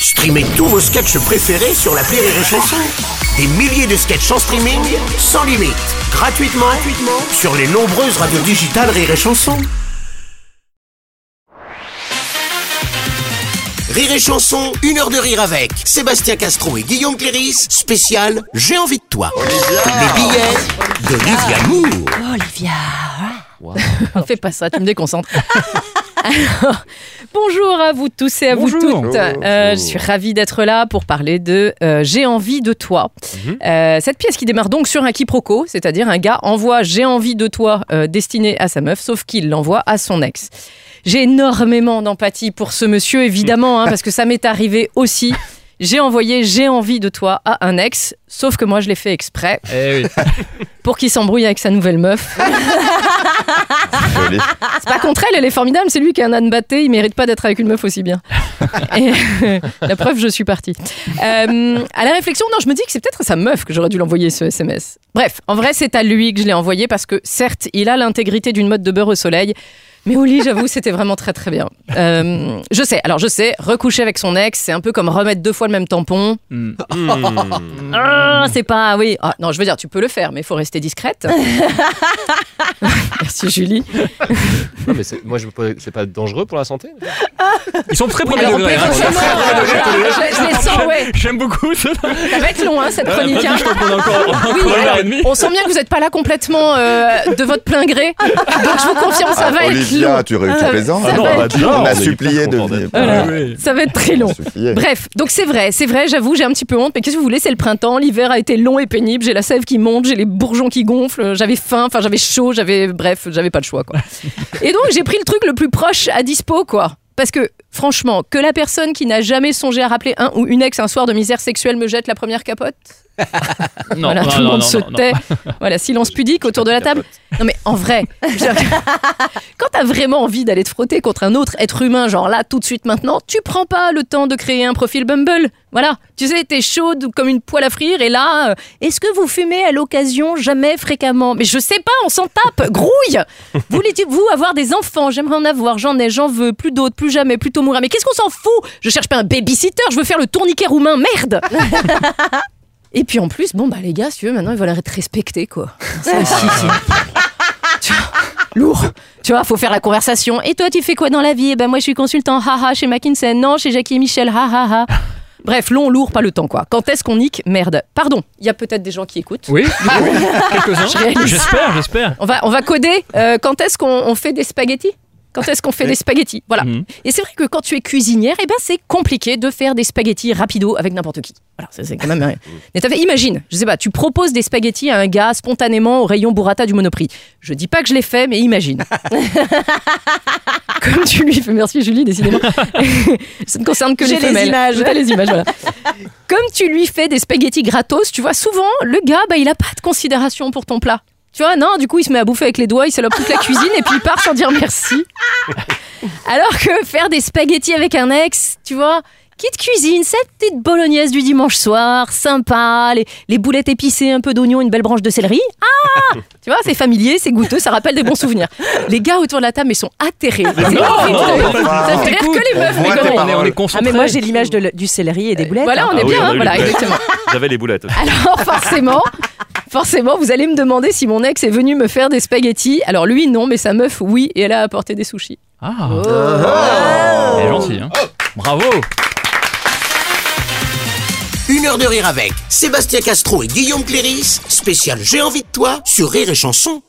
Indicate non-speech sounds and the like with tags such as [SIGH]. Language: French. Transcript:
Streamez tous vos sketchs préférés sur la Rire et Chanson. Des milliers de sketchs en streaming, sans limite, gratuitement, gratuitement sur les nombreuses radios digitales Rire et Chanson. Rire et Chanson, une heure de rire avec Sébastien Castro et Guillaume Cléris, spécial J'ai envie de toi. Les billets d'Olivia Moore. Olivia. [LAUGHS] Fais pas ça, tu me déconcentres. [LAUGHS] Alors, bonjour à vous tous et à vous toutes. Euh, je suis ravie d'être là pour parler de euh, J'ai envie de toi. Mhm. Euh, cette pièce qui démarre donc sur un quiproquo, c'est-à-dire un gars envoie J'ai envie de toi euh, destiné à sa meuf, sauf qu'il l'envoie à son ex. J'ai énormément d'empathie pour ce monsieur, évidemment, hein, [LAUGHS] parce que ça m'est arrivé aussi. J'ai envoyé J'ai envie de toi à un ex, sauf que moi je l'ai fait exprès Eh oui. [LAUGHS] pour qu'il s'embrouille avec sa nouvelle meuf. C'est pas contre elle, elle est formidable, c'est lui qui est un âne batté, il mérite pas d'être avec une meuf aussi bien. Et [LAUGHS] la preuve, je suis partie. Euh, à la réflexion, non, je me dis que c'est peut-être à sa meuf que j'aurais dû l'envoyer ce SMS. Bref, en vrai, c'est à lui que je l'ai envoyé parce que certes, il a l'intégrité d'une mode de beurre au soleil. Mais au lit, j'avoue, c'était vraiment très très bien. Euh, je sais, alors je sais, recoucher avec son ex, c'est un peu comme remettre deux fois le même tampon. Hmm. [LAUGHS] Ah, c'est pas, oui. Ah, non, je veux dire, tu peux le faire, mais il faut rester discrète. [LAUGHS] Merci Julie. Non, mais moi, je me pose- c'est pas dangereux pour la santé? Ils sont très premier degré. hein. euh, je, je les sens, ouais. J'aime beaucoup ça. Ça va être long, hein, cette chronique. hein. On sent bien que vous n'êtes pas là complètement euh, de votre plein gré. Donc je vous confirme, ça Ah, va être Olivia, long. tu, tu Ah, plaisantes long. On a supplié de venir. Ça va être très long. Bref, donc c'est vrai, c'est vrai, j'avoue, j'ai un petit peu honte, mais qu'est-ce que vous voulez, c'est le printemps, l'hiver a été long et pénible, j'ai la sève qui monte, j'ai les bourgeons qui gonflent, j'avais faim, enfin j'avais chaud, j'avais, bref, j'avais pas le choix, quoi. Et donc j'ai pris le truc le plus proche à dispo, quoi. Parce que, franchement, que la personne qui n'a jamais songé à rappeler un ou une ex un soir de misère sexuelle me jette la première capote, [LAUGHS] Non, voilà, non, tout le monde non, se tait. Voilà, silence pudique autour de la table. Non mais en vrai, [LAUGHS] quand t'as vraiment envie d'aller te frotter contre un autre être humain, genre là, tout de suite maintenant, tu prends pas le temps de créer un profil Bumble. Voilà, tu sais, t'es chaude comme une poêle à frire et là, euh, est-ce que vous fumez à l'occasion jamais fréquemment? Mais je sais pas, on s'en tape, grouille Voulez-vous avoir des enfants J'aimerais en avoir, j'en ai, j'en veux, plus d'autres, plus jamais, plutôt mourir. Mais qu'est-ce qu'on s'en fout? Je cherche pas un babysitter, je veux faire le tourniquet roumain, merde Et puis en plus, bon bah les gars, si tu veux, maintenant ils veulent être respectés quoi. Ça aussi, c'est- Tu vois, Lourd. Tu vois, faut faire la conversation. Et toi, tu fais quoi dans la vie? Eh ben moi, je suis consultant, haha, chez McKinsey. Non, chez Jackie et Michel, haha. Bref, long, lourd, pas le temps quoi. Quand est-ce qu'on nique? Merde. Pardon, il y a peut-être des gens qui écoutent. Oui, quelques-uns. J'espère, j'espère. On va, on va coder. euh, quand est-ce qu'on on fait des spaghettis? Quand est-ce qu'on fait des spaghettis Voilà. Mhm. Et c'est vrai que quand tu es cuisinière, eh ben c'est compliqué de faire des spaghettis rapido avec n'importe qui. Voilà, c'est quand même. [LAUGHS] Mais t'as fait- imagine, je sais pas, tu proposes des spaghettis à un gars spontanément au rayon burrata du Monoprix. Je dis pas que je l'ai fait, mais imagine. [LAUGHS] Comme tu lui fais, merci Julie, décidément. [LAUGHS] ça ne concerne que les J'ai les femelles. images. Les images, voilà. Comme tu lui fais des spaghettis gratos, tu vois, souvent, le gars, bah, il a pas de considération pour ton plat. Tu vois, non, du coup, il se met à bouffer avec les doigts, il salope toute la cuisine et puis il part sans dire merci. Alors que faire des spaghettis avec un ex, tu vois, qui te cuisine cette petite bolognaise du dimanche soir, sympa, les, les boulettes épicées, un peu d'oignon, une belle branche de céleri. Ah [LAUGHS] Tu vois, c'est familier, c'est goûteux, ça rappelle des bons souvenirs. Les gars autour de la table, ils sont atterrés. Non, non, ça fait rire que les meufs, on mais. On est, on est Ah concentrés. mais moi j'ai l'image du céleri et des boulettes. Voilà, on est Ah oui, bien, hein, voilà, exactement. J'avais les boulettes aussi. Alors forcément, forcément, vous allez me demander si mon ex est venu me faire des spaghettis. Alors lui, non, mais sa meuf, oui, et elle a apporté des sushis. Ah, Oh. elle est gentille. Hein. Bravo. Une heure de rire avec Sébastien Castro et Guillaume Cléris, spécial J'ai envie de toi sur Rire et Chanson.